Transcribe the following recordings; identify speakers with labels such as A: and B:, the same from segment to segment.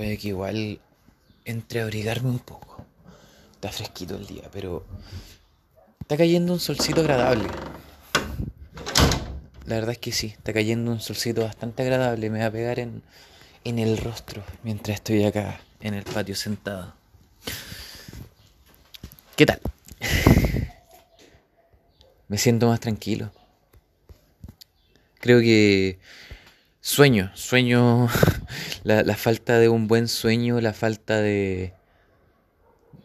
A: puede que igual entre a abrigarme un poco. Está fresquito el día, pero está cayendo un solcito agradable. La verdad es que sí, está cayendo un solcito bastante agradable. Me va a pegar en, en el rostro mientras estoy acá en el patio sentado. ¿Qué tal? Me siento más tranquilo. Creo que sueño, sueño, la, falta de un buen sueño, la falta de,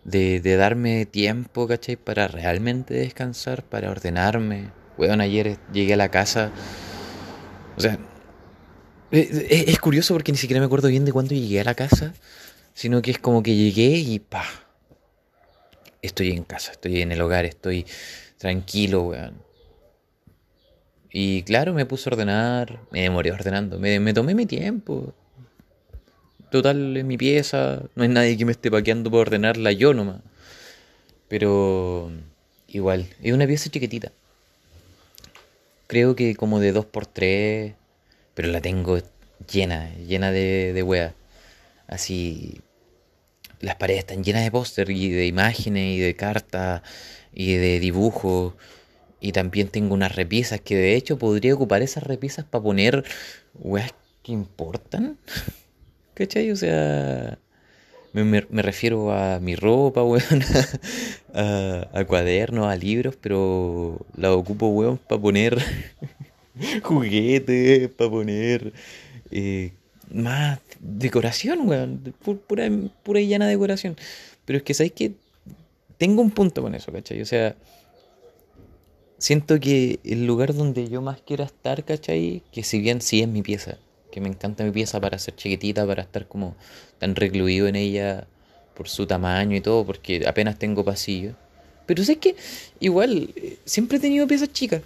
A: de, darme tiempo, ¿cachai? Para realmente descansar, para ordenarme. Bueno, ayer llegué a la casa. O sea, es, es, curioso porque ni siquiera me acuerdo bien de cuándo llegué a la casa, sino que es como que llegué y pa. Estoy en casa, estoy en el hogar, estoy tranquilo, weón. Y claro, me puse a ordenar, me demoré ordenando, me, me tomé mi tiempo. Total, en mi pieza, no hay nadie que me esté paqueando por ordenarla yo nomás. Pero igual, es una pieza chiquitita. Creo que como de 2x3, pero la tengo llena, llena de, de weas. Así, las paredes están llenas de póster y de imágenes y de cartas y de dibujos. Y también tengo unas repisas que de hecho podría ocupar esas repisas para poner weas que importan. ¿Cachai? O sea, me, me, refiero a mi ropa, weón, a, cuadernos, a libros, pero la ocupo, weón, para poner juguetes, para poner eh, más decoración, weón, pura, pura y llana decoración. Pero es que, ¿sabéis que Tengo un punto con eso, ¿cachai? O sea, siento que el lugar donde yo más quiero estar, ¿cachai? Que si bien sí es mi pieza, que me encanta mi pieza para ser chiquitita, para estar como tan recluido en ella por su tamaño y todo, porque apenas tengo pasillo. Pero sé que igual siempre he tenido piezas chicas.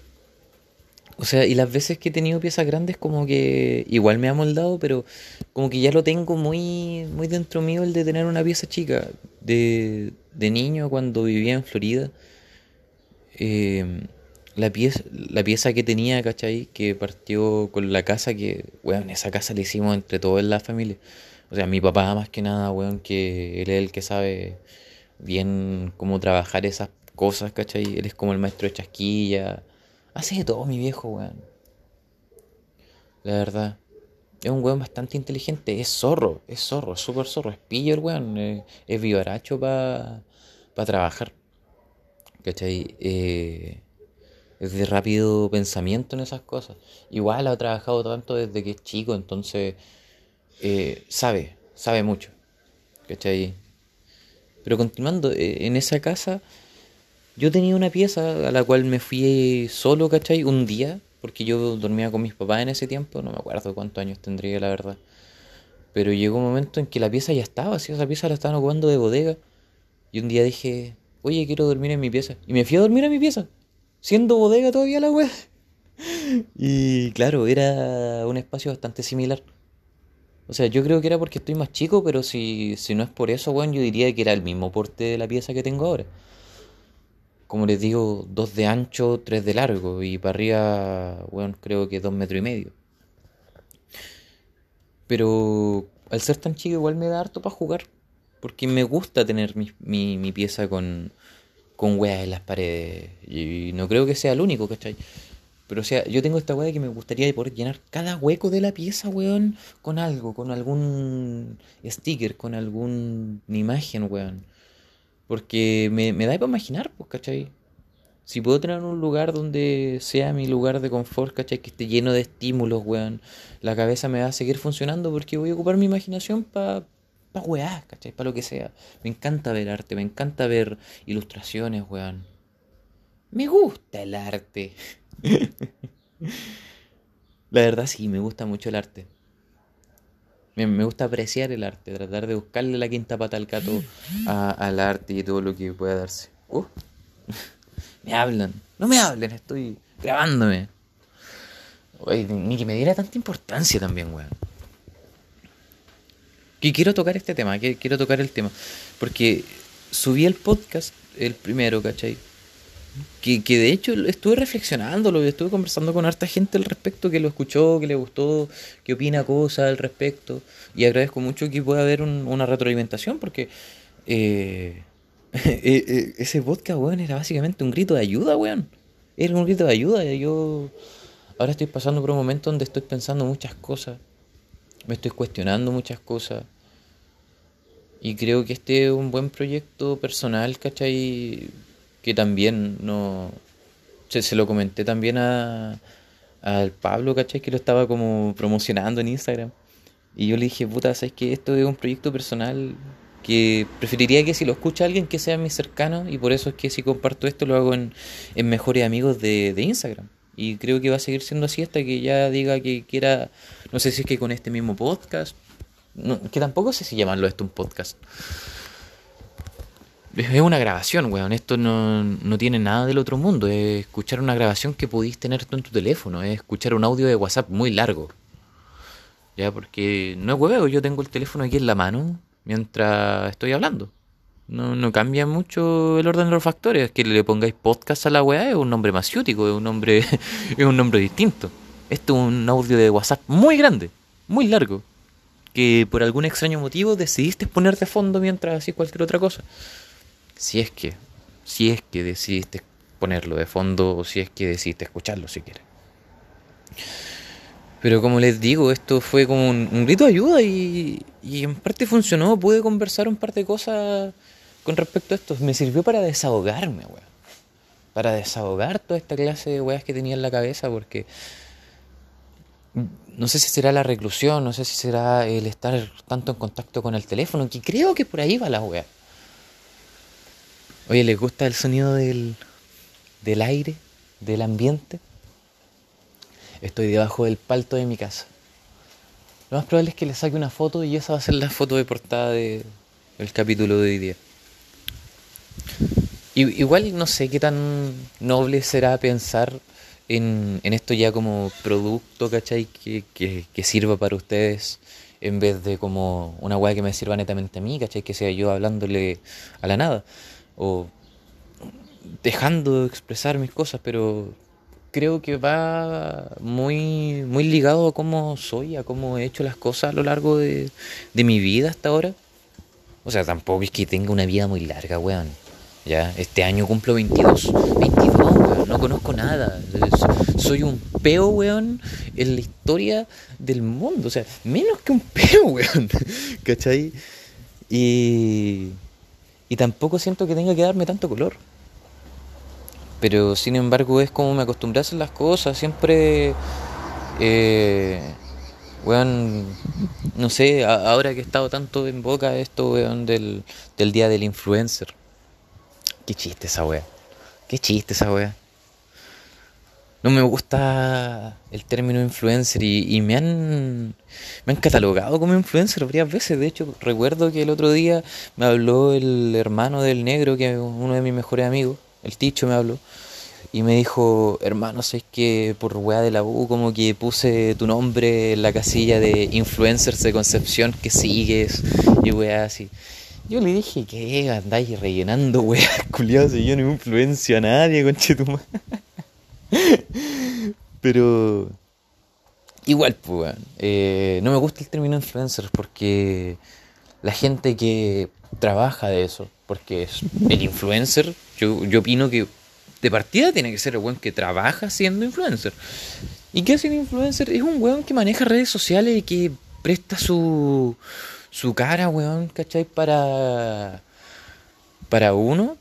A: O sea, y las veces que he tenido piezas grandes como que igual me ha moldado, pero como que ya lo tengo muy muy dentro mío el de tener una pieza chica. De, de niño cuando vivía en Florida, eh, la pieza, la pieza que tenía, ¿cachai? Que partió con la casa que, weón, esa casa la hicimos entre todos en la familia. O sea, mi papá más que nada, weón, que él es el que sabe bien cómo trabajar esas cosas, ¿cachai? Él es como el maestro de chasquilla. Hace de todo mi viejo, weón. La verdad. Es un weón bastante inteligente. Es zorro, es zorro, es súper zorro. Es pillo el weón. Es, es vivaracho para pa trabajar. ¿Cachai? Eh es de rápido pensamiento en esas cosas. Igual ha trabajado tanto desde que es chico, entonces eh, sabe, sabe mucho. ¿Cachai? Pero continuando, eh, en esa casa yo tenía una pieza a la cual me fui solo, ¿cachai? Un día, porque yo dormía con mis papás en ese tiempo, no me acuerdo cuántos años tendría, la verdad. Pero llegó un momento en que la pieza ya estaba, ¿sí? esa pieza la estaban ocupando de bodega. Y un día dije, oye, quiero dormir en mi pieza. Y me fui a dormir a mi pieza siendo bodega todavía la web. Y claro, era un espacio bastante similar. O sea, yo creo que era porque estoy más chico, pero si, si no es por eso, bueno, yo diría que era el mismo porte de la pieza que tengo ahora. Como les digo, dos de ancho, tres de largo. Y para arriba, bueno, creo que dos metros y medio. Pero al ser tan chico igual me da harto para jugar. Porque me gusta tener mi, mi pieza con, con weas en las paredes. Y no creo que sea el único, ¿cachai? Pero o sea, yo tengo esta wea que me gustaría poder llenar cada hueco de la pieza, weón, con algo, con algún sticker, con alguna imagen, weón. Porque me, me da para imaginar, pues, ¿cachai? Si puedo tener un lugar donde sea mi lugar de confort, ¿cachai? Que esté lleno de estímulos, weón. La cabeza me va a seguir funcionando porque voy a ocupar mi imaginación para pa weá, ¿cachai? Para lo que sea. Me encanta ver arte, me encanta ver ilustraciones, weón. Me gusta el arte. La verdad sí, me gusta mucho el arte. Me, gusta apreciar el arte, tratar de buscarle la quinta pata al gato al arte y todo lo que pueda darse. Uh. me hablan, no me hablen, estoy grabándome. Ni que me diera tanta importancia también, weón. Que quiero tocar este tema, que quiero tocar el tema. Porque subí el podcast, el primero, ¿cachai? que, que de hecho estuve reflexionándolo, estuve conversando con harta gente al respecto que lo escuchó, que le gustó, que opina cosas al respecto. Y agradezco mucho que pueda haber un- una retroalimentación porque eh, eh, eh, ese podcast, weón, era básicamente un grito de ayuda, weón. Era un grito de ayuda. Yo ahora estoy pasando por un momento donde estoy pensando muchas cosas, me estoy cuestionando muchas cosas. Y creo que este es un buen proyecto personal, ¿cachai? Que también no... Se, se lo comenté también a, al Pablo, ¿cachai? Que lo estaba como promocionando en Instagram. Y yo le dije, puta, ¿sabes que Esto es un proyecto personal que preferiría que si lo escucha alguien que sea mi cercano y por eso es que si comparto esto lo hago en, en mejores amigos de, de Instagram. Y creo que va a seguir siendo así hasta que ya diga que quiera, no sé si es que con este mismo podcast, que tampoco sé si llamarlo esto un podcast. Es una grabación, weón. Esto no, no tiene nada del otro mundo. Es escuchar una grabación que pudiste tener tú en tu teléfono. Es escuchar un audio de WhatsApp muy largo. Ya, porque no es hueveo. Yo tengo el teléfono aquí en la mano mientras estoy hablando. No, no cambia mucho el orden de los factores. Que le pongáis podcast a la weá es un nombre masiútico, es un nombre, es un nombre distinto. Esto es un audio de WhatsApp muy grande, muy largo. Que por algún extraño motivo decidiste poner de fondo mientras hacías cualquier otra cosa. Si es que, si es que decidiste ponerlo de fondo o si es que decidiste escucharlo si quieres. Pero como les digo, esto fue como un, grito de ayuda y, y en parte funcionó. Pude conversar un par de cosas con respecto a esto. Me sirvió para desahogarme, weón. Para desahogar toda esta clase de weas que tenía en la cabeza porque no sé si será la reclusión, no sé si será el estar tanto en contacto con el teléfono, que creo que por ahí va la wea. Oye, ¿les gusta el sonido del, del aire, del ambiente? Estoy debajo del palto de mi casa. Lo más probable es que le saque una foto y esa va a ser la foto de portada de- del capítulo de hoy día. Igual no sé qué tan noble será pensar en, esto ya como producto, ¿cachai? Que, que, sirva para ustedes en vez de como una weá que me sirva netamente a mí, ¿cachai? Que sea yo hablándole a la nada. O dejando de expresar mis cosas, pero creo que va muy, muy ligado a cómo soy, a cómo he hecho las cosas a lo largo de, de mi vida hasta ahora. O sea, tampoco es que tenga una vida muy larga, weón. Ya, este año cumplo 22. 22, weón. No conozco nada. Soy un peo, weón, en la historia del mundo. O sea, menos que un peo, weón. ¿Cachai? Y, y tampoco siento que tenga que darme tanto color. Pero sin embargo es como me acostumbré a las cosas. Siempre... Eh, Weón, no sé, ahora que he estado tanto en boca esto, weón, del, del día del influencer. Qué chiste esa wea. Qué chiste esa wea. No me gusta el término influencer y, y me han me han catalogado como influencer varias veces. De hecho, recuerdo que el otro día me habló el hermano del negro, que es uno de mis mejores amigos, el Ticho me habló, y me dijo, hermano, ¿sabes que por weá de la U como que puse tu nombre en la casilla de influencers de Concepción que sigues y weá así? Yo le dije, ¿qué? Andáis rellenando weá, culiado, si yo no influencio a nadie, conchetumá. Pero igual, pues, eh, no me gusta el término influencer porque la gente que trabaja de eso, porque es el influencer, yo, yo opino que de partida tiene que ser el weón que trabaja siendo influencer. ¿Y qué hace un influencer? Es un weón que maneja redes sociales y que presta su, su cara, weón, ¿cachai? Para, para uno,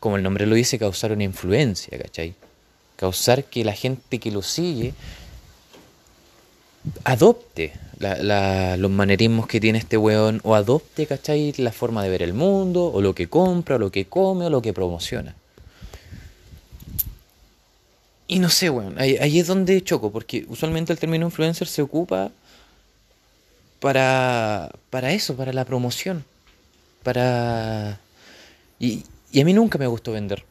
A: como el nombre lo dice, causar una influencia, ¿cachai? Causar que la gente que lo sigue adopte los manerismos que tiene este weón o adopte, ¿cachai? La forma de ver el mundo, o lo que compra, o lo que come, o lo que promociona. Y no sé, weón, ahí, ahí es donde choco, porque usualmente el término influencer se ocupa para, para eso, para la promoción, para... Y, y a mí nunca me gustó vender.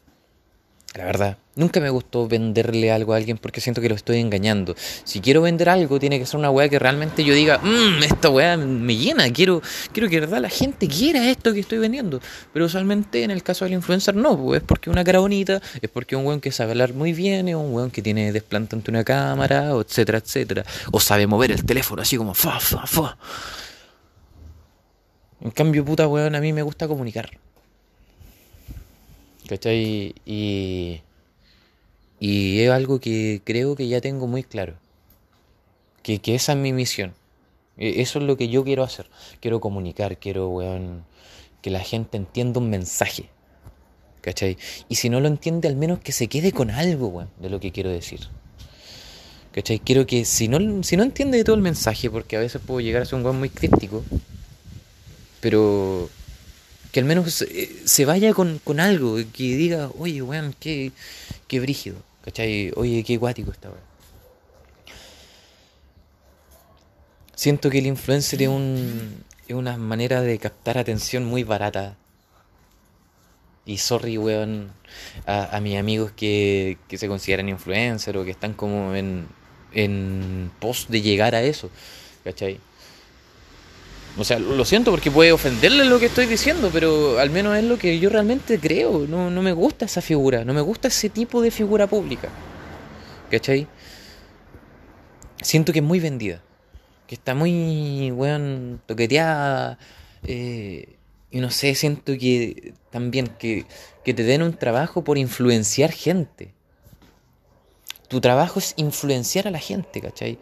A: La verdad, nunca me gustó venderle algo a alguien porque siento que lo estoy engañando. Si quiero vender algo, tiene que ser una weá que realmente yo diga, mmm, esta weá me llena, quiero, quiero que la gente quiera esto que estoy vendiendo. Pero usualmente en el caso del influencer no, pues, es porque una cara bonita, es porque un weón que sabe hablar muy bien, es un weón que tiene desplante ante una cámara, etcétera, etcétera. O sabe mover el teléfono así como fa, fa, fa. En cambio, puta weón, a mí me gusta comunicar. ¿Cachai? Y, y es algo que creo que ya tengo muy claro. Que, esa es mi misión. E, eso es lo que yo quiero hacer. Quiero comunicar, quiero, weón, que la gente entienda un mensaje. ¿Cachai? Y si no lo entiende, al menos que se quede con algo, weón, de lo que quiero decir. ¿Cachai? Quiero que si no, si no entiende todo el mensaje, porque a veces puedo llegar a ser un weón muy crítico, pero que al menos eh, se vaya con, con, algo, que diga, oye, weón, qué, qué brígido, ¿cachai? Oye, qué guático esta weón. Siento que el influencer es, un, es una manera de captar atención muy barata. Y sorry, weón, a, a mis amigos que, que se consideran influencer o que están como en, en pos de llegar a eso, ¿cachai? O sea, lo siento porque puede ofenderle lo que estoy diciendo, pero al menos es lo que yo realmente creo. No, no me gusta esa figura, no me gusta ese tipo de figura pública. ¿Cachai? Siento que es muy vendida, que está muy, weón, toqueteada. Eh, y no sé, siento que también que, que te den un trabajo por influenciar gente. Tu trabajo es influenciar a la gente, ¿cachai?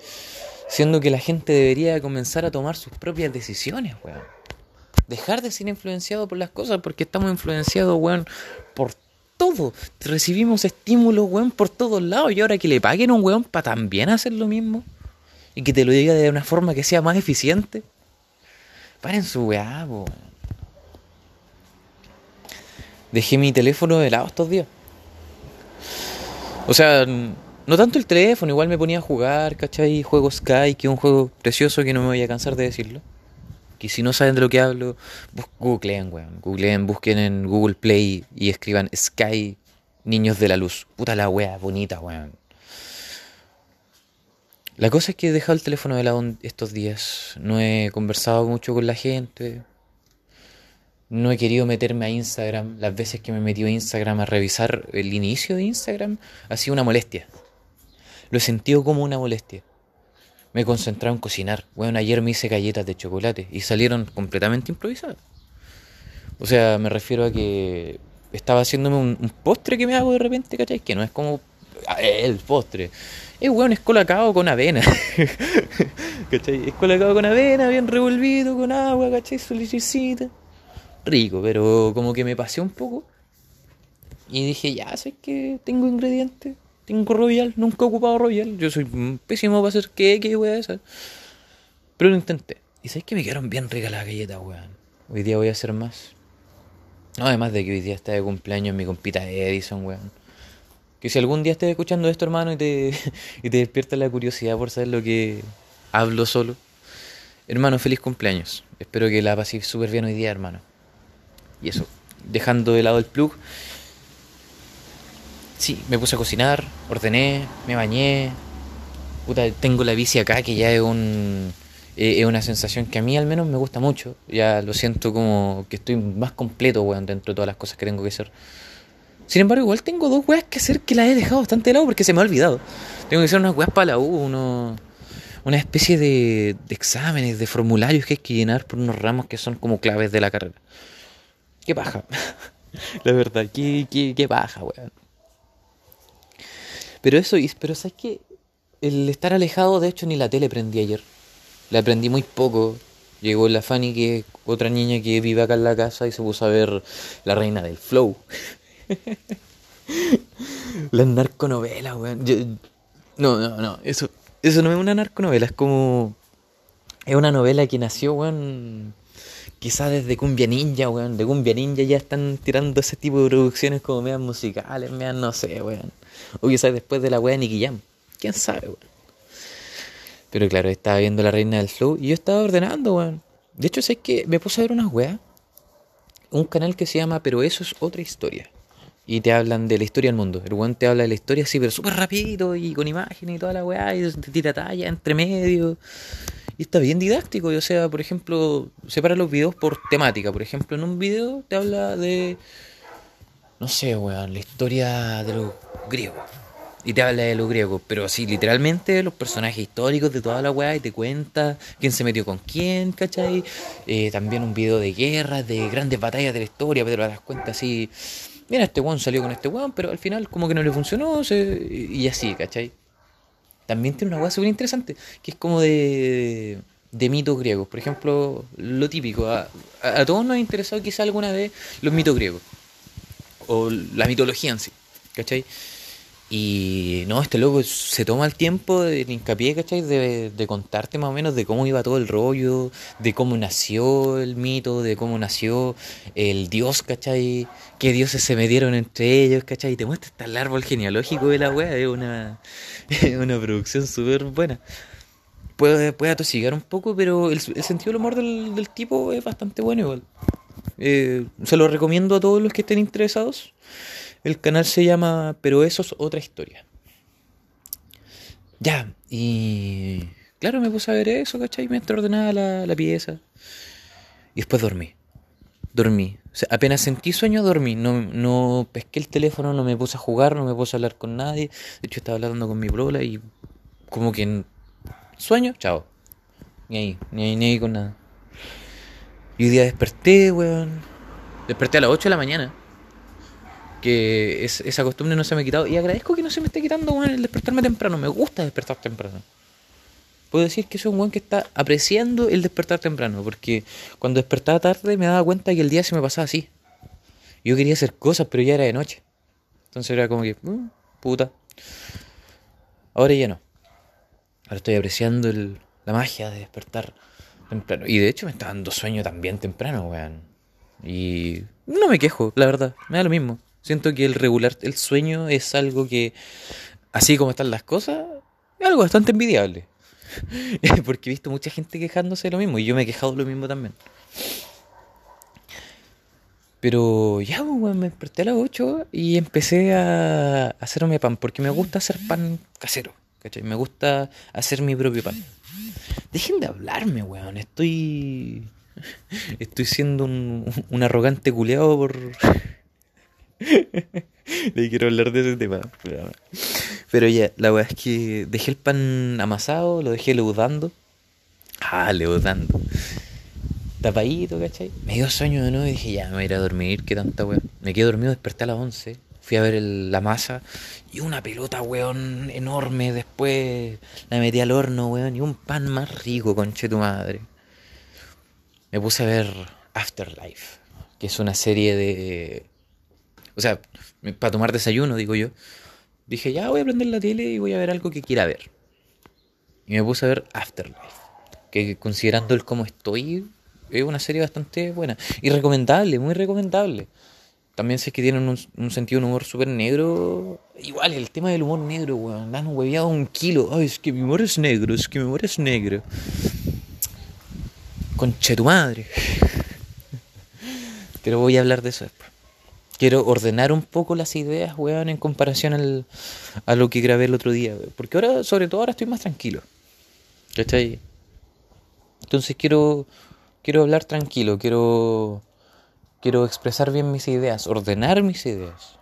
A: Siendo que la gente debería comenzar a tomar sus propias decisiones, weón. Dejar de ser influenciado por las cosas porque estamos influenciados, weón, por todo. Recibimos estímulos, weón, por todos lados. Y ahora que le paguen a un weón para también hacer lo mismo. Y que te lo diga de una forma que sea más eficiente. Paren su weá, weón. Dejé mi teléfono de lado estos días. O sea, no tanto el teléfono, igual me ponía a jugar, ¿cachai? Juego Sky, que es un juego precioso que no me voy a cansar de decirlo. Que si no saben de lo que hablo, googleen, weón. Googleen, busquen en Google Play y escriban Sky Niños de la Luz. Puta la wea, bonita, weón. La cosa es que he dejado el teléfono de lado estos días. No he conversado mucho con la gente. No he querido meterme a Instagram. Las veces que me he metido a Instagram a revisar el inicio de Instagram ha sido una molestia. Lo he sentido como una molestia. Me he en cocinar. Bueno, ayer me hice galletas de chocolate y salieron completamente improvisadas. O sea, me refiero a que estaba haciéndome un, postre que me hago de repente, ¿cachai? Que no es como ah, el postre. Es weón, es colacao con avena. ¿cachai? Es colacao con avena, bien revolvido, con agua, ¿cachai? Su Rico, pero como que me pasé un poco. Y dije, ya sé que tengo ingredientes tengo Royal, nunca he ocupado Royal. Yo soy pésimo para hacer qué, qué a esa. Pero lo intenté. Y sabes que me quedaron bien ricas las galletas, weón. Hoy día voy a hacer más. No, además de que hoy día está de cumpleaños mi compita Edison, weón. Que si algún día estés escuchando esto, hermano, y te, y te despierta la curiosidad por saber lo que hablo solo. Hermano, feliz cumpleaños. Espero que la paséis súper bien hoy día, hermano. Y eso, dejando de lado el plug, Sí, me puse a cocinar, ordené, me bañé. Puta, tengo la bici acá que ya es un es una sensación que a mí al menos me gusta mucho. Ya lo siento como que estoy más completo, weón, dentro de todas las cosas que tengo que hacer. Sin embargo, igual tengo dos weas que hacer que las he dejado bastante de lado porque se me ha olvidado. Tengo que hacer unas weas para la U, uno, una especie de, de exámenes, de formularios que hay que llenar por unos ramos que son como claves de la carrera. Qué paja. la verdad, qué, qué, qué paja, weón. Pero eso, pero ¿sabes qué? El estar alejado, de hecho, ni la tele prendí ayer. La prendí muy poco. Llegó la Fanny, que es otra niña que vive acá en la casa, y se puso a ver La Reina del Flow. la narconovela, weón. No, no, no. Eso, eso no es una narconovela, es como. Es una novela que nació, weón. Quizás desde Cumbia Ninja, weón. De Cumbia Ninja ya están tirando ese tipo de producciones como medias musicales, medias no sé, weón. O quizás después de la wea de Nicky Jam. Quién sabe, weón. Pero claro, estaba viendo La Reina del Flow y yo estaba ordenando, weón. De hecho, sé que me puse a ver unas weas. Un canal que se llama Pero eso es otra historia. y te hablan de la historia del mundo. El weón te habla de la historia así, pero súper rápido y con imágenes y toda la weá, y te tira talla entre medio. Y está bien didáctico, y, o sea, por ejemplo, separa los videos por temática. Por ejemplo, en un video te habla de, no sé, weón, la historia de los griegos y te habla de los griegos, pero así literalmente los personajes históricos de toda la weá y te cuenta quién se metió con quién, ¿cachai? Eh, también un video de guerras, de grandes batallas de la historia, pero te das cuenta así, mira, este weón salió con este weón, pero al final como que no le funcionó, y así, ¿cachai? También tiene una weá súper interesante, que es como de, de mitos griegos. Por ejemplo, lo típico, a, a todos nos ha interesado quizá alguna vez los mitos griegos, o la mitología en sí, ¿cachai? Y no, este loco se toma el tiempo de hincapié, ¿cachai? De, contarte más o menos de cómo iba todo el rollo, de cómo nació el mito, de cómo nació el dios, ¿cachai? Qué dioses se metieron entre ellos, ¿cachai? Y te muestra hasta el árbol genealógico de la wea, es una, una producción súper buena. Puede, puede atosigar un poco, pero el, sentido del humor del, del, tipo es bastante bueno igual. Eh, se lo recomiendo a todos los que estén interesados. El canal se llama Pero eso es otra historia. Ya, y claro, me puse a ver eso, ¿cachai? Mientras ordenaba la, la pieza. Y después dormí. Dormí. O sea, apenas sentí sueño, dormí. No, no pesqué el teléfono, no me puse a jugar, no me puse a hablar con nadie. De hecho, estaba hablando con mi brola y como que en sueño, chao. Ni ahí, ni ahí, ni ahí con nada. Y hoy día desperté, weón. Desperté a las 8 de la mañana que es, esa costumbre no se me ha quitado. Y agradezco que no se me esté quitando, el despertarme temprano. Me gusta despertar temprano. Puedo decir que soy un buen que está apreciando el despertar temprano. Porque cuando despertaba tarde me daba cuenta que el día se me pasaba así. Yo quería hacer cosas, pero ya era de noche. Entonces era como que, uh, puta. Ahora ya no. Ahora estoy apreciando el, la magia de despertar temprano. Y de hecho me está dando sueño también temprano, weón. Y no me quejo, la verdad. Me da lo mismo. Siento que el regular el sueño es algo que, así como están las cosas, es algo bastante envidiable. Porque he visto mucha gente quejándose de lo mismo y yo me he quejado de lo mismo también. Pero ya, pues, me desperté a las 8 y empecé a hacerme pan, porque me gusta hacer pan casero, ¿cachai? Me gusta hacer mi propio pan. Dejen de hablarme, weón, estoy... Estoy siendo un, un arrogante culeado por... Le quiero hablar de ese tema. Pero ya, la weá es que dejé el pan amasado, lo dejé leudando. Ah, leudando. Tapadito, ¿cachai? Me dio sueño de nuevo y dije, ya, me voy a ir a dormir, qué tanta weá. Me quedé dormido, desperté a las 11. Fui a ver la masa y una pelota, weón, enorme. Después la metí al horno, weón, y un pan más rico, conche tu madre. Me puse a ver Afterlife, que es una serie de o sea, para tomar desayuno, digo yo. Dije, ya voy a prender la tele y voy a ver algo que quiera ver. Y me puse a ver Afterlife. Que considerando el cómo estoy, es una serie bastante buena. Y recomendable, muy recomendable. También sé que tienen un, sentido de humor súper negro. Igual, el tema del humor negro, weón. Dan hueveado un kilo. Ay, es que mi humor es negro, es que mi humor es negro. Conche tu madre. Pero voy a hablar de eso después quiero ordenar un poco las ideas, weón, en comparación al, a lo que grabé el otro día. Porque ahora, sobre todo ahora estoy más tranquilo. ¿Cachai? Entonces quiero, quiero hablar tranquilo, quiero, quiero expresar bien mis ideas, ordenar mis ideas.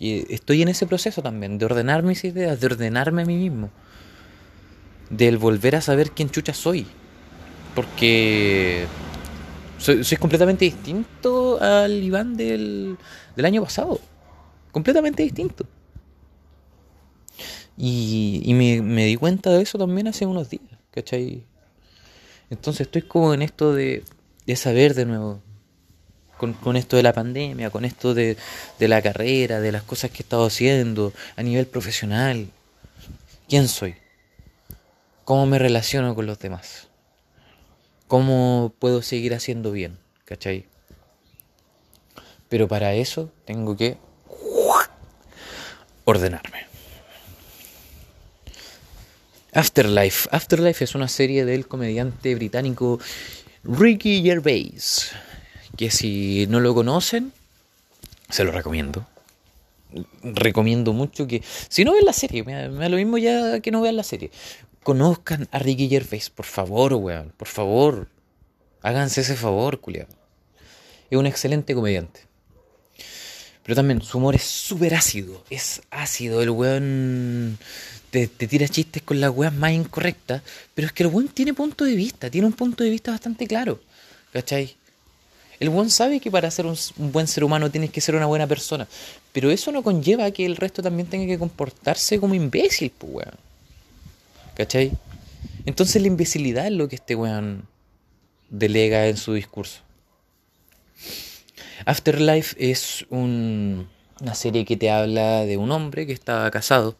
A: Estoy en ese proceso también, de ordenar mis ideas, de ordenarme a mí mismo. Del volver a saber quién chucha soy. Porque soy, soy completamente distinto al Iván del, del año pasado. Completamente distinto. Y, me, di cuenta de eso también hace unos días, ¿cachai? Entonces estoy como en esto de, de saber de nuevo. Con, con, esto de la pandemia, con esto de, de la carrera, de las cosas que he estado haciendo a nivel profesional. ¿Quién soy? ¿Cómo me relaciono con los demás? ¿Cómo puedo seguir haciendo bien? ¿Cachai? Pero para eso tengo que ordenarme. Afterlife. Afterlife es una serie del comediante británico Ricky Gervais. Que si no lo conocen, se lo recomiendo. recomiendo mucho que, si no ven la serie, me da, lo mismo ya que no vean la serie, conozcan a Ricky Gervais, por favor, weón, por favor, háganse ese favor, culiado. Es un excelente comediante. Pero también su humor es súper ácido, es ácido, el weón te, te, tira chistes con las weas más incorrectas, pero es que el weón tiene punto de vista, tiene un punto de vista bastante claro, ¿cachai? El buen sabe que para ser un, buen ser humano tienes que ser una buena persona. Pero eso no conlleva que el resto también tenga que comportarse como imbécil, pues, weón. ¿Cachai? Entonces la imbecilidad es lo que este weón delega en su discurso. Afterlife es un, una serie que te habla de un hombre que estaba casado,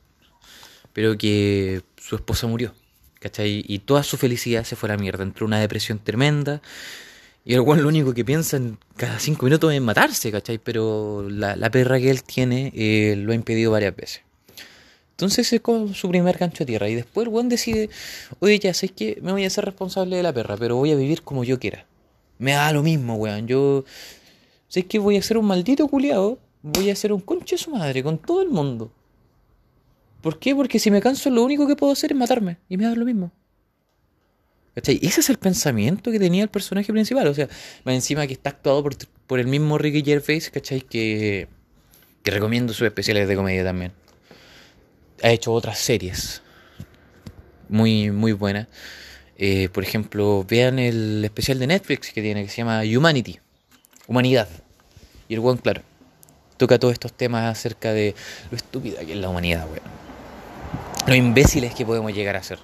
A: pero que su esposa murió. ¿Cachai? Y toda su felicidad se fue a la mierda. Entró una depresión tremenda. Y el weón lo único que piensa en cada cinco minutos es matarse, ¿cachai? Pero la, perra que él tiene eh, lo ha impedido varias veces. Entonces es como su primer gancho a tierra. Y después el weón decide, oye, ya sé que me voy a hacer responsable de la perra, pero voy a vivir como yo quiera. Me da lo mismo, weón. Yo sé que voy a ser un maldito culiado. Voy a ser un conche de su madre con todo el mundo. ¿Por qué? Porque si me canso lo único que puedo hacer es matarme. Y me da lo mismo. Ese es el pensamiento que tenía el personaje principal. O sea, más encima que está actuado por, el mismo Ricky Gervais, ¿cachai? Que, que recomiendo sus especiales de comedia también. Ha hecho otras series muy, muy buenas. Eh, por ejemplo, vean el especial de Netflix que tiene, que se llama Humanity. Humanidad. Y el buen, claro, toca todos estos temas acerca de lo estúpida que es la humanidad, weón. Lo imbéciles que podemos llegar a ser.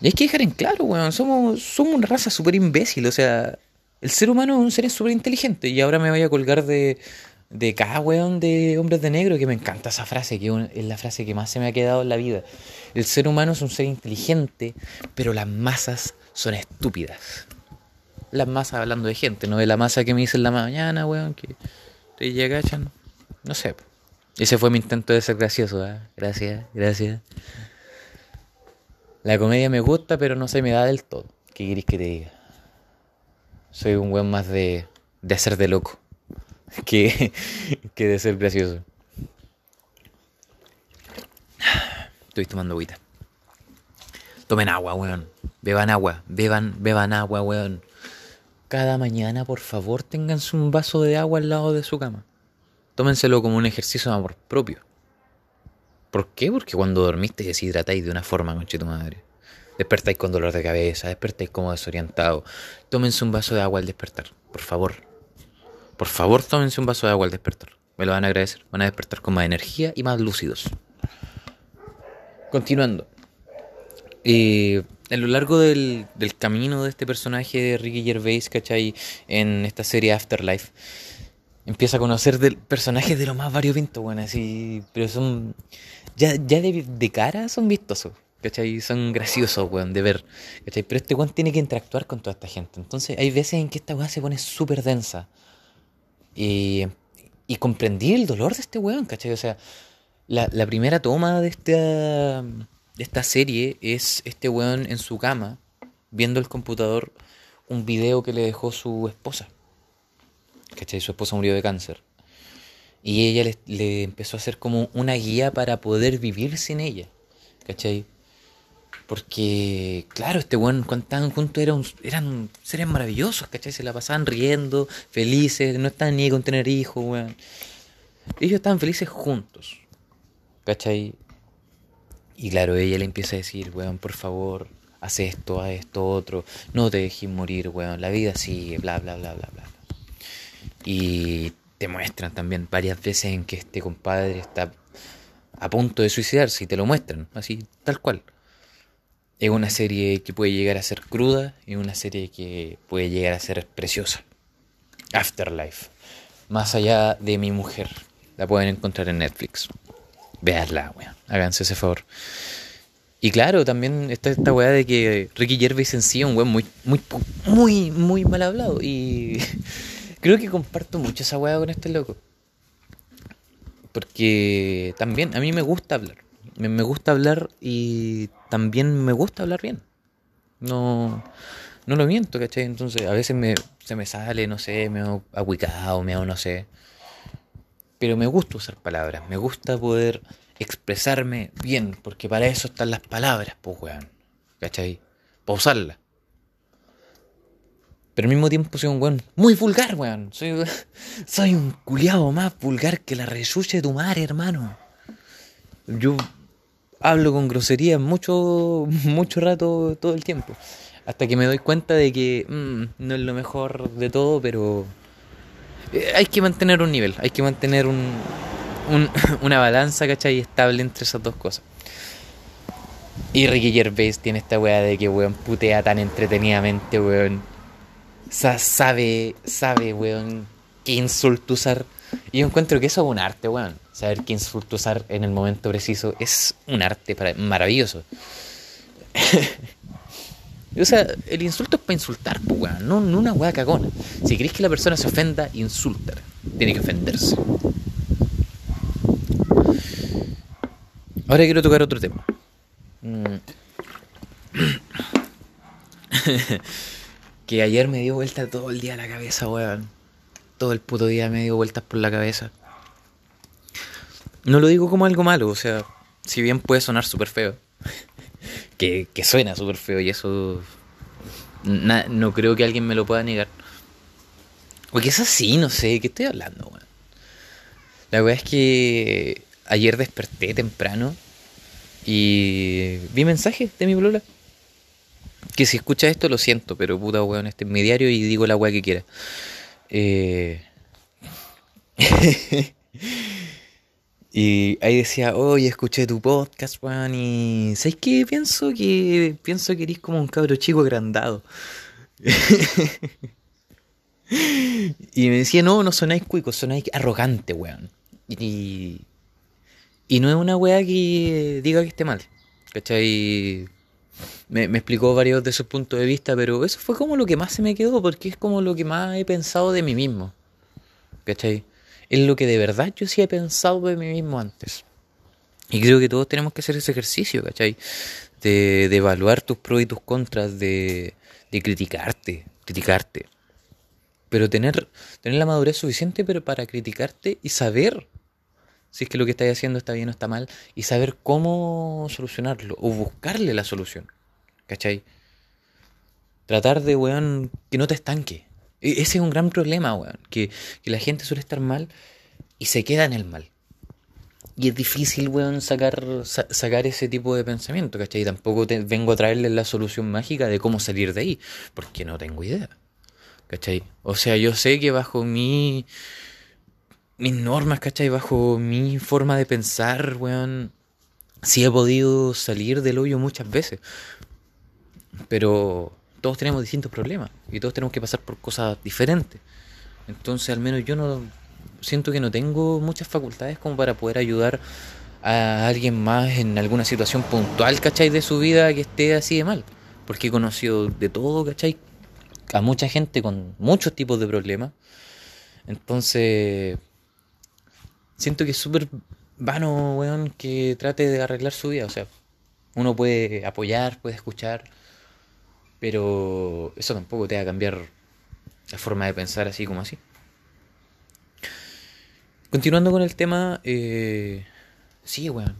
A: Y hay que dejar en claro, weón, somos, somos una raza súper imbécil, o sea, el ser humano es un ser súper inteligente y ahora me voy a colgar de, de cada weón de hombres de negro, que me encanta esa frase, que es la frase que más se me ha quedado en la vida. El ser humano es un ser inteligente, pero las masas son estúpidas. Las masas hablando de gente, no de la masa que me hice la mañana, weón, que te llega, no sé. Ese fue mi intento de ser gracioso, ¿eh? Gracias, gracias. La comedia me gusta, pero no se me da del todo. ¿Qué querés que te diga? Soy un weón más de, de hacer de loco que, que de ser gracioso. Estoy tomando agüita. Tomen agua, weón. Beban agua. Beban, beban agua, weón. Cada mañana, por favor, ténganse un vaso de agua al lado de su cama. Tómenselo como un ejercicio de amor propio. ¿Por qué? Porque cuando dormís te deshidratáis de una forma, conche tu madre. Despertáis con dolor de cabeza, despertáis como desorientado. Tómense un vaso de agua al despertar, por favor. Por favor, tómense un vaso de agua al despertar. Me lo van a agradecer. Van a despertar con más energía y más lúcidos. Continuando. Eh, a lo largo del, camino de este personaje de Ricky Gervais, ¿cachai? En esta serie Afterlife, empieza a conocer del personajes de lo más variopinto, bueno, así, pero son ya, de, cara son vistosos, ¿cachai? Son graciosos, weón, de ver, ¿cachai? Pero este weón tiene que interactuar con toda esta gente. Entonces hay veces en que esta weón se pone súper densa. Y, y comprendí el dolor de este weón, ¿cachai? O sea, la, primera toma de esta, de esta serie es este weón en su cama, viendo el computador, un video que le dejó su esposa. ¿Cachai? Su esposa murió de cáncer. Y ella le, empezó a hacer como una guía para poder vivir sin ella. ¿Cachai? Porque, claro, este weón, cuando estaban juntos eran, seres maravillosos, ¿cachai? Se la pasaban riendo, felices, no estaban ni con tener hijos, weón. Ellos estaban felices juntos, ¿cachai? Y claro, ella le empieza a decir, weón, por favor, haz esto, haz esto, otro, no te dejes morir, weón, la vida sigue, bla, bla, bla, bla, bla. Y te muestran también varias veces en que este compadre está a punto de suicidarse y te lo muestran, así, tal cual. Es una serie que puede llegar a ser cruda y una serie que puede llegar a ser preciosa. Afterlife. Más allá de mi mujer. La pueden encontrar en Netflix. Veanla, weón. Háganse ese favor. Y claro, también está esta weá de que Ricky Gervais sí es un weón muy, muy, muy, muy mal hablado. Y Creo que comparto mucho esa weá con este loco. Porque también a mí me gusta hablar. Me, gusta hablar y también me gusta hablar bien. No, no lo miento, ¿cachai? Entonces a veces me, se me sale, no sé, me hago aguicado, me hago no sé. Pero me gusta usar palabras, me gusta poder expresarme bien, porque para eso están las palabras, pues, weón. ¿Cachai? Para usarlas. Pero al mismo tiempo soy un weón muy vulgar, weón. Soy, soy un culiado más vulgar que la resuche de tu madre, hermano. Yo hablo con groserías mucho, mucho rato todo el tiempo. Hasta que me doy cuenta de que mm, no es lo mejor de todo, pero eh, hay que mantener un nivel, hay que mantener un, un, una balanza, ¿cachai? Estable entre esas dos cosas. Y Ricky Gervais tiene esta weá de que, weón, putea tan entretenidamente, weón. sabe, sabe, weón, qué insulto usar. Y yo encuentro que eso es un arte, weón. Saber qué insulto usar en el momento preciso es un arte maravilloso. o sea, el insulto es para insultar, pues, weón. No, no una weá cagona. Si querés que la persona se ofenda, insulta. Tiene que ofenderse. Ahora quiero tocar otro tema. Mm. que ayer me dio vuelta todo el día la cabeza, weón. Todo el puto día me dio vueltas por la cabeza. No lo digo como algo malo, o sea, si bien puede sonar súper feo, que, que, suena súper feo y eso no creo que alguien me lo pueda negar. Porque es así, no sé, ¿qué estoy hablando, weón? La weá es que ayer desperté temprano y vi mensajes de mi bolola. Que si escucha esto lo siento, pero puta weón, este es mi diario y digo la weá que quiera. Eh... y ahí decía, oye, escuché tu podcast, weón, y ¿sabes qué? Pienso que pienso que eres como un cabro chico agrandado. y me decía, no, no sonáis cuico, sonáis arrogante, weón. Y, y no es una weá que diga que esté mal. ¿Cachai? Me, explicó varios de sus puntos de vista, pero eso fue como lo que más se me quedó, porque es como lo que más he pensado de mí mismo. ¿Cachai? Es lo que de verdad yo sí he pensado de mí mismo antes. Y creo que todos tenemos que hacer ese ejercicio, ¿cachai? De, de evaluar tus pros y tus contras, de, de criticarte, criticarte. Pero tener, tener la madurez suficiente pero para criticarte y saber si es que lo que estáis haciendo está bien o está mal, y saber cómo solucionarlo, o buscarle la solución. ¿Cachai? Tratar de, weón, que no te estanque. E, ese es un gran problema, weón, que, la gente suele estar mal y se queda en el mal. Y es difícil, weón, sacar, sacar ese tipo de pensamiento, ¿cachai? Tampoco te, vengo a traerles la solución mágica de cómo salir de ahí, porque no tengo idea. ¿Cachai? O sea, yo sé que bajo mi mis normas, ¿cachai? Bajo mi forma de pensar, weón, sí he podido salir del hoyo muchas veces. Pero todos tenemos distintos problemas y todos tenemos que pasar por cosas diferentes. Entonces, al menos yo no siento que no tengo muchas facultades como para poder ayudar a alguien más en alguna situación puntual, ¿cachai? De su vida que esté así de mal. Porque he conocido de todo, ¿cachai? A mucha gente con muchos tipos de problemas. Entonces, siento que es súper vano, weón, que trate de arreglar su vida. O sea, uno puede apoyar, puede escuchar, pero eso tampoco te va a cambiar la forma de pensar así como así. Continuando con el tema, eh, sí, weón.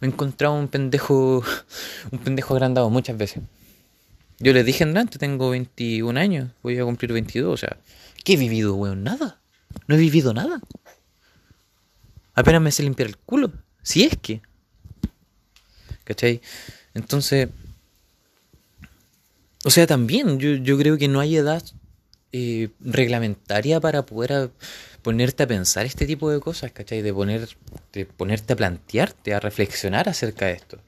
A: Me he encontrado un pendejo, un pendejo agrandado muchas veces. Yo les dije antes, tengo 21 años, voy a cumplir 22, o sea, ¿qué he vivido, weón? Nada. No he vivido nada. Apenas me sé limpiar el culo. Si es que. ¿Cachai? Entonces. O sea, también yo, yo creo que no hay edad eh, reglamentaria para poder ponerte a pensar este tipo de cosas, ¿cachai? De, poner, de ponerte a plantearte, a reflexionar acerca de esto.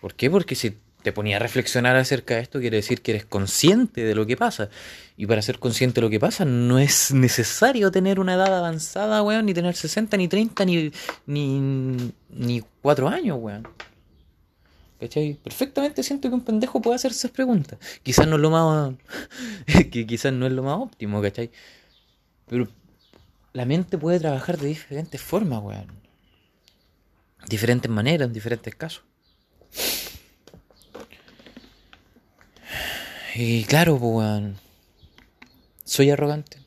A: ¿Por qué? Porque si te ponía a reflexionar acerca de esto, quiere decir que eres consciente de lo que pasa. Y para ser consciente de lo que pasa, no es necesario tener una edad avanzada, weón, ni tener 60, ni 30, ni, ni, ni 4 años, weón. ¿Cachai? Perfectamente siento que un pendejo puede hacer esas preguntas. Quizás no es lo más. que quizás no es lo más óptimo, ¿cachai? Pero la mente puede trabajar de diferentes formas, weón. Diferentes maneras, en diferentes casos. Y claro, pues. Soy arrogante.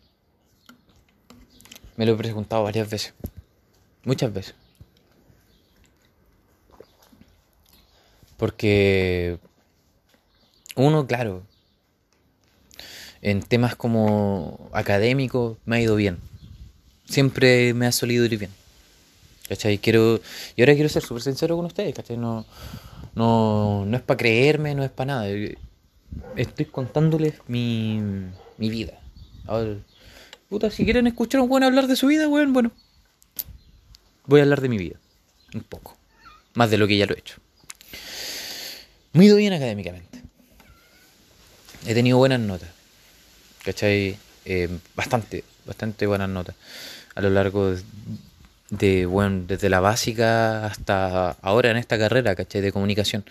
A: Me lo he preguntado varias veces. Muchas veces. Porque uno, claro, en temas como académicos me ha ido bien. Siempre me ha solido ir bien. ¿Cachai? Quiero, y ahora quiero ser súper sincero con ustedes, ¿cachai? No, no, no es para creerme, no es para nada. Estoy contándoles mi, mi vida. Ahora, puta, si quieren escuchar a un buen hablar de su vida, bueno, bueno. Voy a hablar de mi vida. Un poco. Más de lo que ya lo he hecho. Me he ido bien académicamente. He tenido buenas notas. ¿Cachai? Eh, bastante, bastante buenas notas. A lo largo de, bueno, desde la básica hasta ahora en esta carrera, ¿cachai? De comunicación.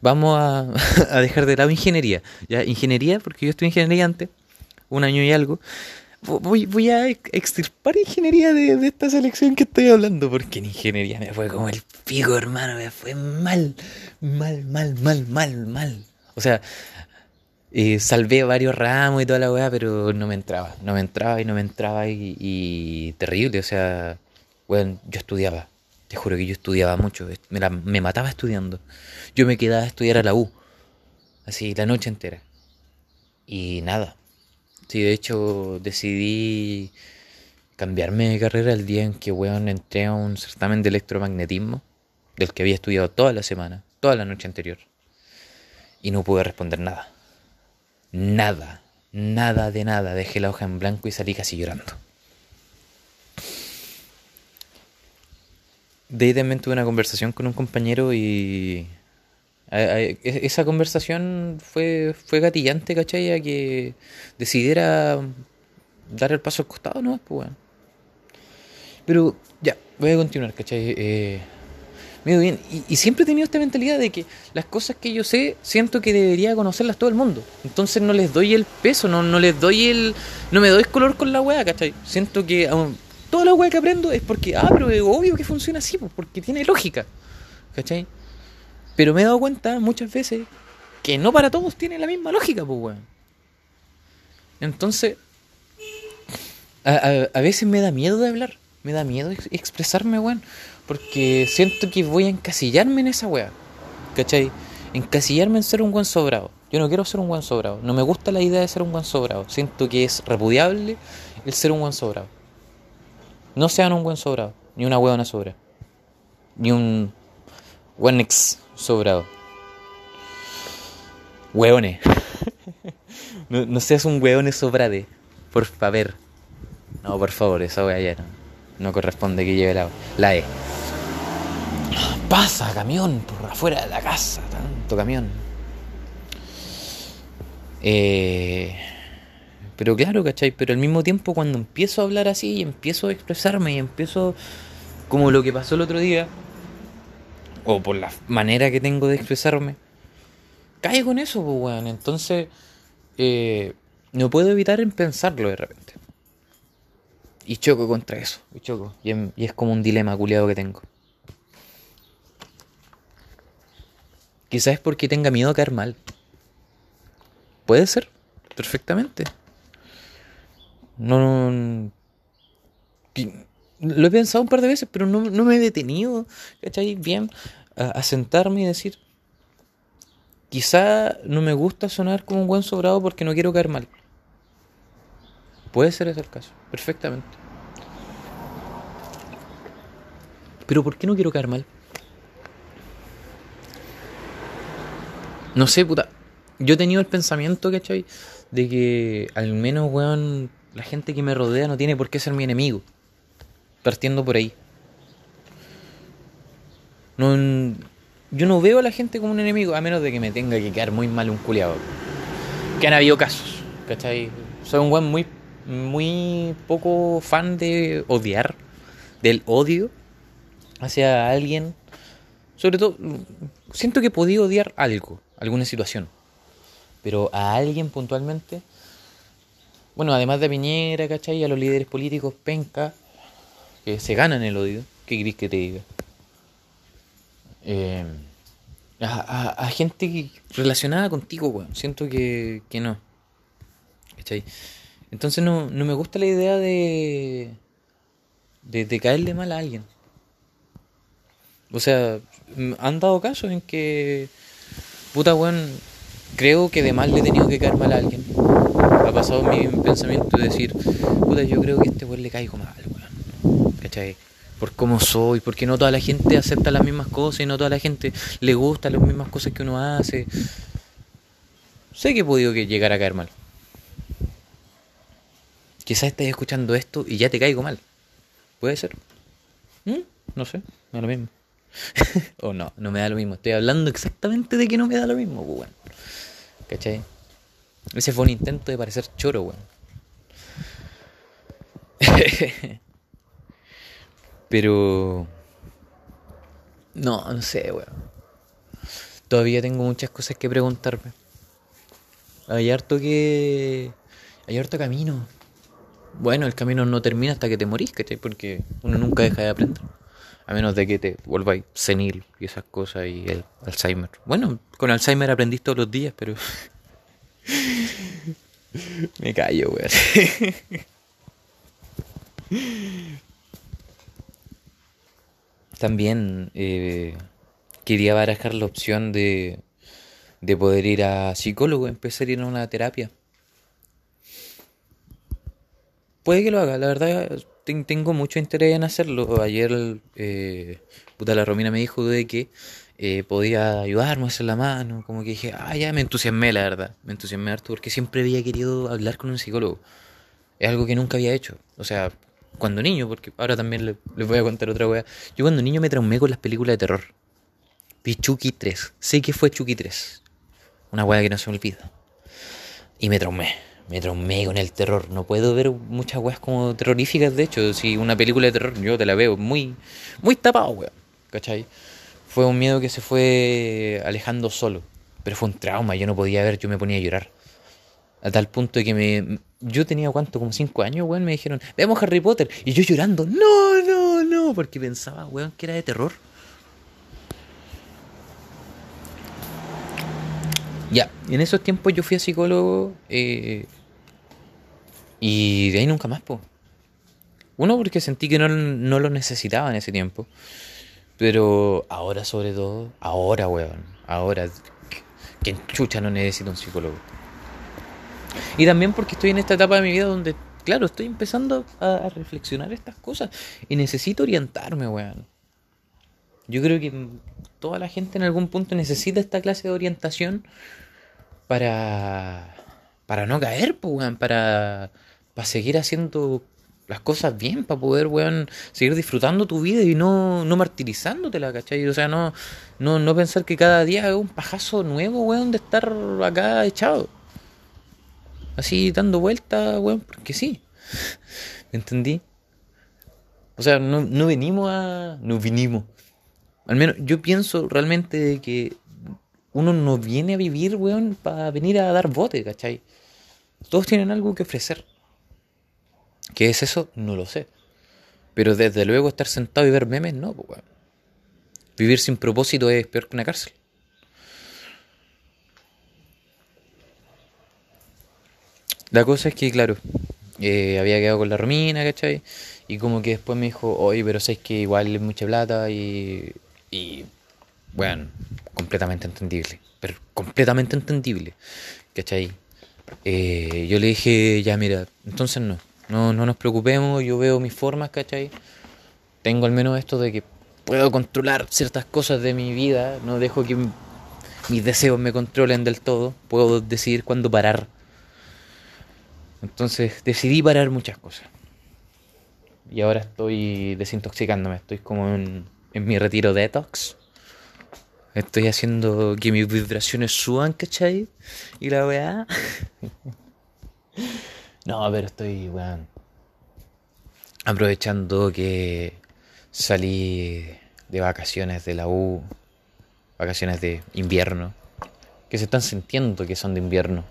A: Vamos a, dejar de lado ingeniería. Ya, ingeniería, porque yo en ingeniería antes, un año y algo. Voy, a extirpar ingeniería de, de, esta selección que estoy hablando, porque en ingeniería me fue como el pico, hermano, me fue mal, mal, mal, mal, mal, mal. O sea, eh, salvé varios ramos y toda la weá, pero no me entraba, no me entraba y no me entraba y, y terrible, o sea, bueno, yo estudiaba, te juro que yo estudiaba mucho, me, la, me mataba estudiando. Yo me quedaba a estudiar a la U, así, la noche entera. Y nada, Sí, de hecho decidí cambiarme de carrera el día en que, weón, entré a un certamen de electromagnetismo, del que había estudiado toda la semana, toda la noche anterior. Y no pude responder nada. Nada, nada de nada. Dejé la hoja en blanco y salí casi llorando. De ahí también tuve una conversación con un compañero y esa conversación fue, fue gatillante, ¿cachai? A que decidiera dar el paso al costado, ¿no? Pues bueno. Pero ya, voy a continuar, ¿cachai? Eh, bien. Y, siempre he tenido esta mentalidad de que las cosas que yo sé, siento que debería conocerlas todo el mundo. Entonces no les doy el peso, no, no les doy el. No me doy color con la weá, ¿cachai? Siento que toda la weá que aprendo es porque, ah, pero es obvio que funciona así, pues, porque tiene lógica, ¿cachai? Pero me he dado cuenta muchas veces que no para todos tiene la misma lógica, pues, weón. Entonces, a, veces me da miedo de hablar, me da miedo ex expresarme, weón, porque siento que voy a encasillarme en esa weá, ¿cachai? Encasillarme en ser un buen sobrado. Yo no quiero ser un buen sobrado, no me gusta la idea de ser un buen sobrado. Siento que es repudiable el ser un buen sobrado. No sean un buen sobrado, ni una huevona sobra, ni un buen ex sobrado. Hueones. no, no, seas un hueones sobrade. Por favor. No, por favor, esa wea ya no, no corresponde que lleve la, la E. Pasa, camión, por afuera de la casa, tanto camión. Eh, pero claro, ¿cachai? Pero al mismo tiempo cuando empiezo a hablar así y empiezo a expresarme y empiezo como lo que pasó el otro día, o por la manera que tengo de expresarme, caigo en eso, pues, weón. Entonces, eh, no puedo evitar en pensarlo de repente. Y choco contra eso, y choco. Y, y es como un dilema culiado que tengo. Quizás es porque tenga miedo a caer mal. Puede ser, perfectamente. No, no, lo he pensado un par de veces, pero no, no me he detenido, ¿cachai? Bien, a, sentarme y decir, quizá no me gusta sonar como un buen sobrado porque no quiero caer mal. Puede ser ese el caso, perfectamente. Pero ¿por qué no quiero caer mal? No sé, puta. Yo he tenido el pensamiento, ¿cachai? De que al menos, weón, la gente que me rodea no tiene por qué ser mi enemigo partiendo por ahí. No, yo no veo a la gente como un enemigo, a menos de que me tenga que quedar muy mal un culiado. Que han habido casos, ¿cachai? Soy un buen muy, muy poco fan de odiar, del odio hacia alguien. Sobre todo, siento que podido odiar algo, alguna situación. Pero a alguien puntualmente, bueno, además de Piñera, ¿cachai? A los líderes políticos, penca, que se ganan el odio, ¿qué querés que te diga? Eh, a, gente relacionada contigo, weón. Siento que, que no. ¿Cachai? Entonces no, no me gusta la idea de, de, de caerle mal a alguien. O sea, han dado casos en que, puta weón, creo que de mal le he tenido que caer mal a alguien. Ha pasado mi pensamiento de decir, puta, yo creo que a este weón le caigo mal, weón. ¿Cachai? Por cómo soy, porque no toda la gente acepta las mismas cosas y no toda la gente le gusta las mismas cosas que uno hace. Sé que he podido llegar a caer mal. Quizás estés escuchando esto y ya te caigo mal. Puede ser. ¿Mm? No sé, me da lo mismo. o no, no me da lo mismo. Estoy hablando exactamente de que no me da lo mismo, pues, weón. ¿Cachai? Ese fue un intento de parecer choro, weón. Pero... No, no sé, weón. Todavía tengo muchas cosas que preguntarme. Hay harto que... Hay harto camino. Bueno, el camino no termina hasta que te morís, ¿cachai? Porque uno nunca deja de aprender. A menos de que te vuelvas senil y esas cosas y el Alzheimer. Bueno, con Alzheimer aprendís todos los días, pero... Me callo, weón. También eh, quería barajar la opción de, de poder ir a psicólogo, empezar a ir a una terapia. Puede que lo haga, la verdad ten- tengo mucho interés en hacerlo. Ayer, eh, puta, la Romina me dijo de que eh, podía ayudarme a hacer la mano, como que dije, ah, ya me entusiasmé, la verdad, me entusiasmé harto porque siempre había querido hablar con un psicólogo. Es algo que nunca había hecho. O sea, cuando niño, porque ahora también le- les voy a contar otra wea. Yo cuando niño me traumé con las películas de terror. Vi Chucky 3. Sé que fue Chucky 3. Una wea que no se me olvida. Y me traumé. Me traumé con el terror. No puedo ver muchas weas como terroríficas, de hecho. Si una película de terror yo te la veo muy, muy tapado, weón. ¿Cachai? Fue un miedo que se fue alejando solo. Pero fue un trauma. Yo no podía ver, yo me ponía a llorar. A tal punto de que me. Yo tenía cuánto, como 5 años, weón. Me dijeron, veamos Harry Potter. Y yo llorando, no, no, no. Porque pensaba, weón, que era de terror. Ya, en esos tiempos yo fui a psicólogo. eh, y de ahí nunca más, po. Uno, porque sentí que no, no lo necesitaba en ese tiempo. Pero ahora, sobre todo, ahora, weón. Ahora, que chucha no necesita un psicólogo. Y también porque estoy en esta etapa de mi vida donde, claro, estoy empezando a reflexionar estas cosas. Y necesito orientarme, weón. Yo creo que toda la gente en algún punto necesita esta clase de orientación para, para no caer, pues, weón, para, para seguir haciendo las cosas bien, para poder, weón, seguir disfrutando tu vida y no, no martirizándotela, ¿cachai? O sea, no, no, no pensar que cada día es un pajazo nuevo, weón, de estar acá echado. Así dando vueltas, weón, porque sí. ¿Entendí? O sea, no, no venimos a... No vinimos. Al menos yo pienso realmente de que uno no viene a vivir, weón, para venir a dar bote, ¿cachai? Todos tienen algo que ofrecer. ¿Qué es eso? No lo sé. Pero desde luego estar sentado y ver memes, no, pues. Vivir sin propósito es peor que una cárcel. La cosa es que, claro, eh, había quedado con la Romina, ¿cachai? Y como que después me dijo, oye, pero sabes que igual es mucha plata y. Y. Bueno, completamente entendible. Pero completamente entendible, ¿cachai? Eh, yo le dije, ya mira, entonces no, no, no nos preocupemos, yo veo mis formas, ¿cachai? Tengo al menos esto de que puedo controlar ciertas cosas de mi vida, no dejo que mis deseos me controlen del todo, puedo decidir cuándo parar. Entonces decidí parar muchas cosas. Y ahora estoy desintoxicándome, estoy como en, en mi retiro detox. Estoy haciendo que mis vibraciones suban, ¿cachai? Y la weá. no, pero estoy, weón. Aprovechando que salí de vacaciones de la U, vacaciones de invierno, que se están sintiendo que son de invierno.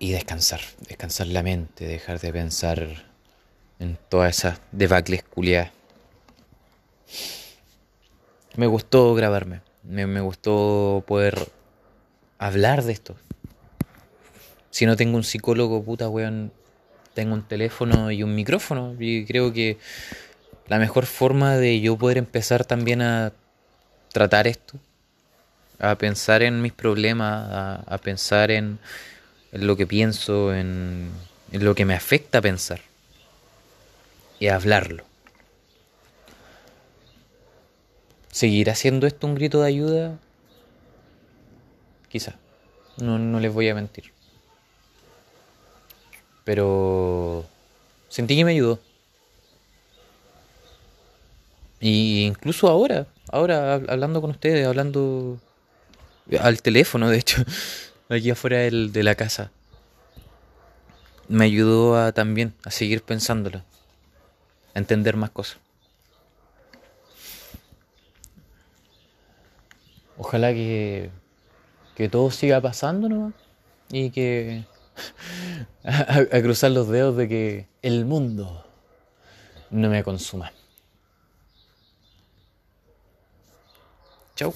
A: Y descansar, descansar la mente, dejar de pensar en todas esas debacles culiadas. Me gustó grabarme, me, me gustó poder hablar de esto. Si no tengo un psicólogo, puta weón, tengo un teléfono y un micrófono y creo que la mejor forma de yo poder empezar también a tratar esto, a pensar en mis problemas, a, pensar en, lo que pienso, en, en lo que me afecta pensar y a hablarlo. ¿Seguirá siendo esto un grito de ayuda? Quizá. No, no les voy a mentir. Pero sentí que me ayudó. Y incluso ahora, ahora hablando con ustedes, hablando al teléfono, de hecho, aquí afuera de la casa, me ayudó a también a seguir pensándolo, a entender más cosas. Ojalá que, que todo siga pasando ¿no? y que a, cruzar los dedos de que el mundo no me consuma. Chau.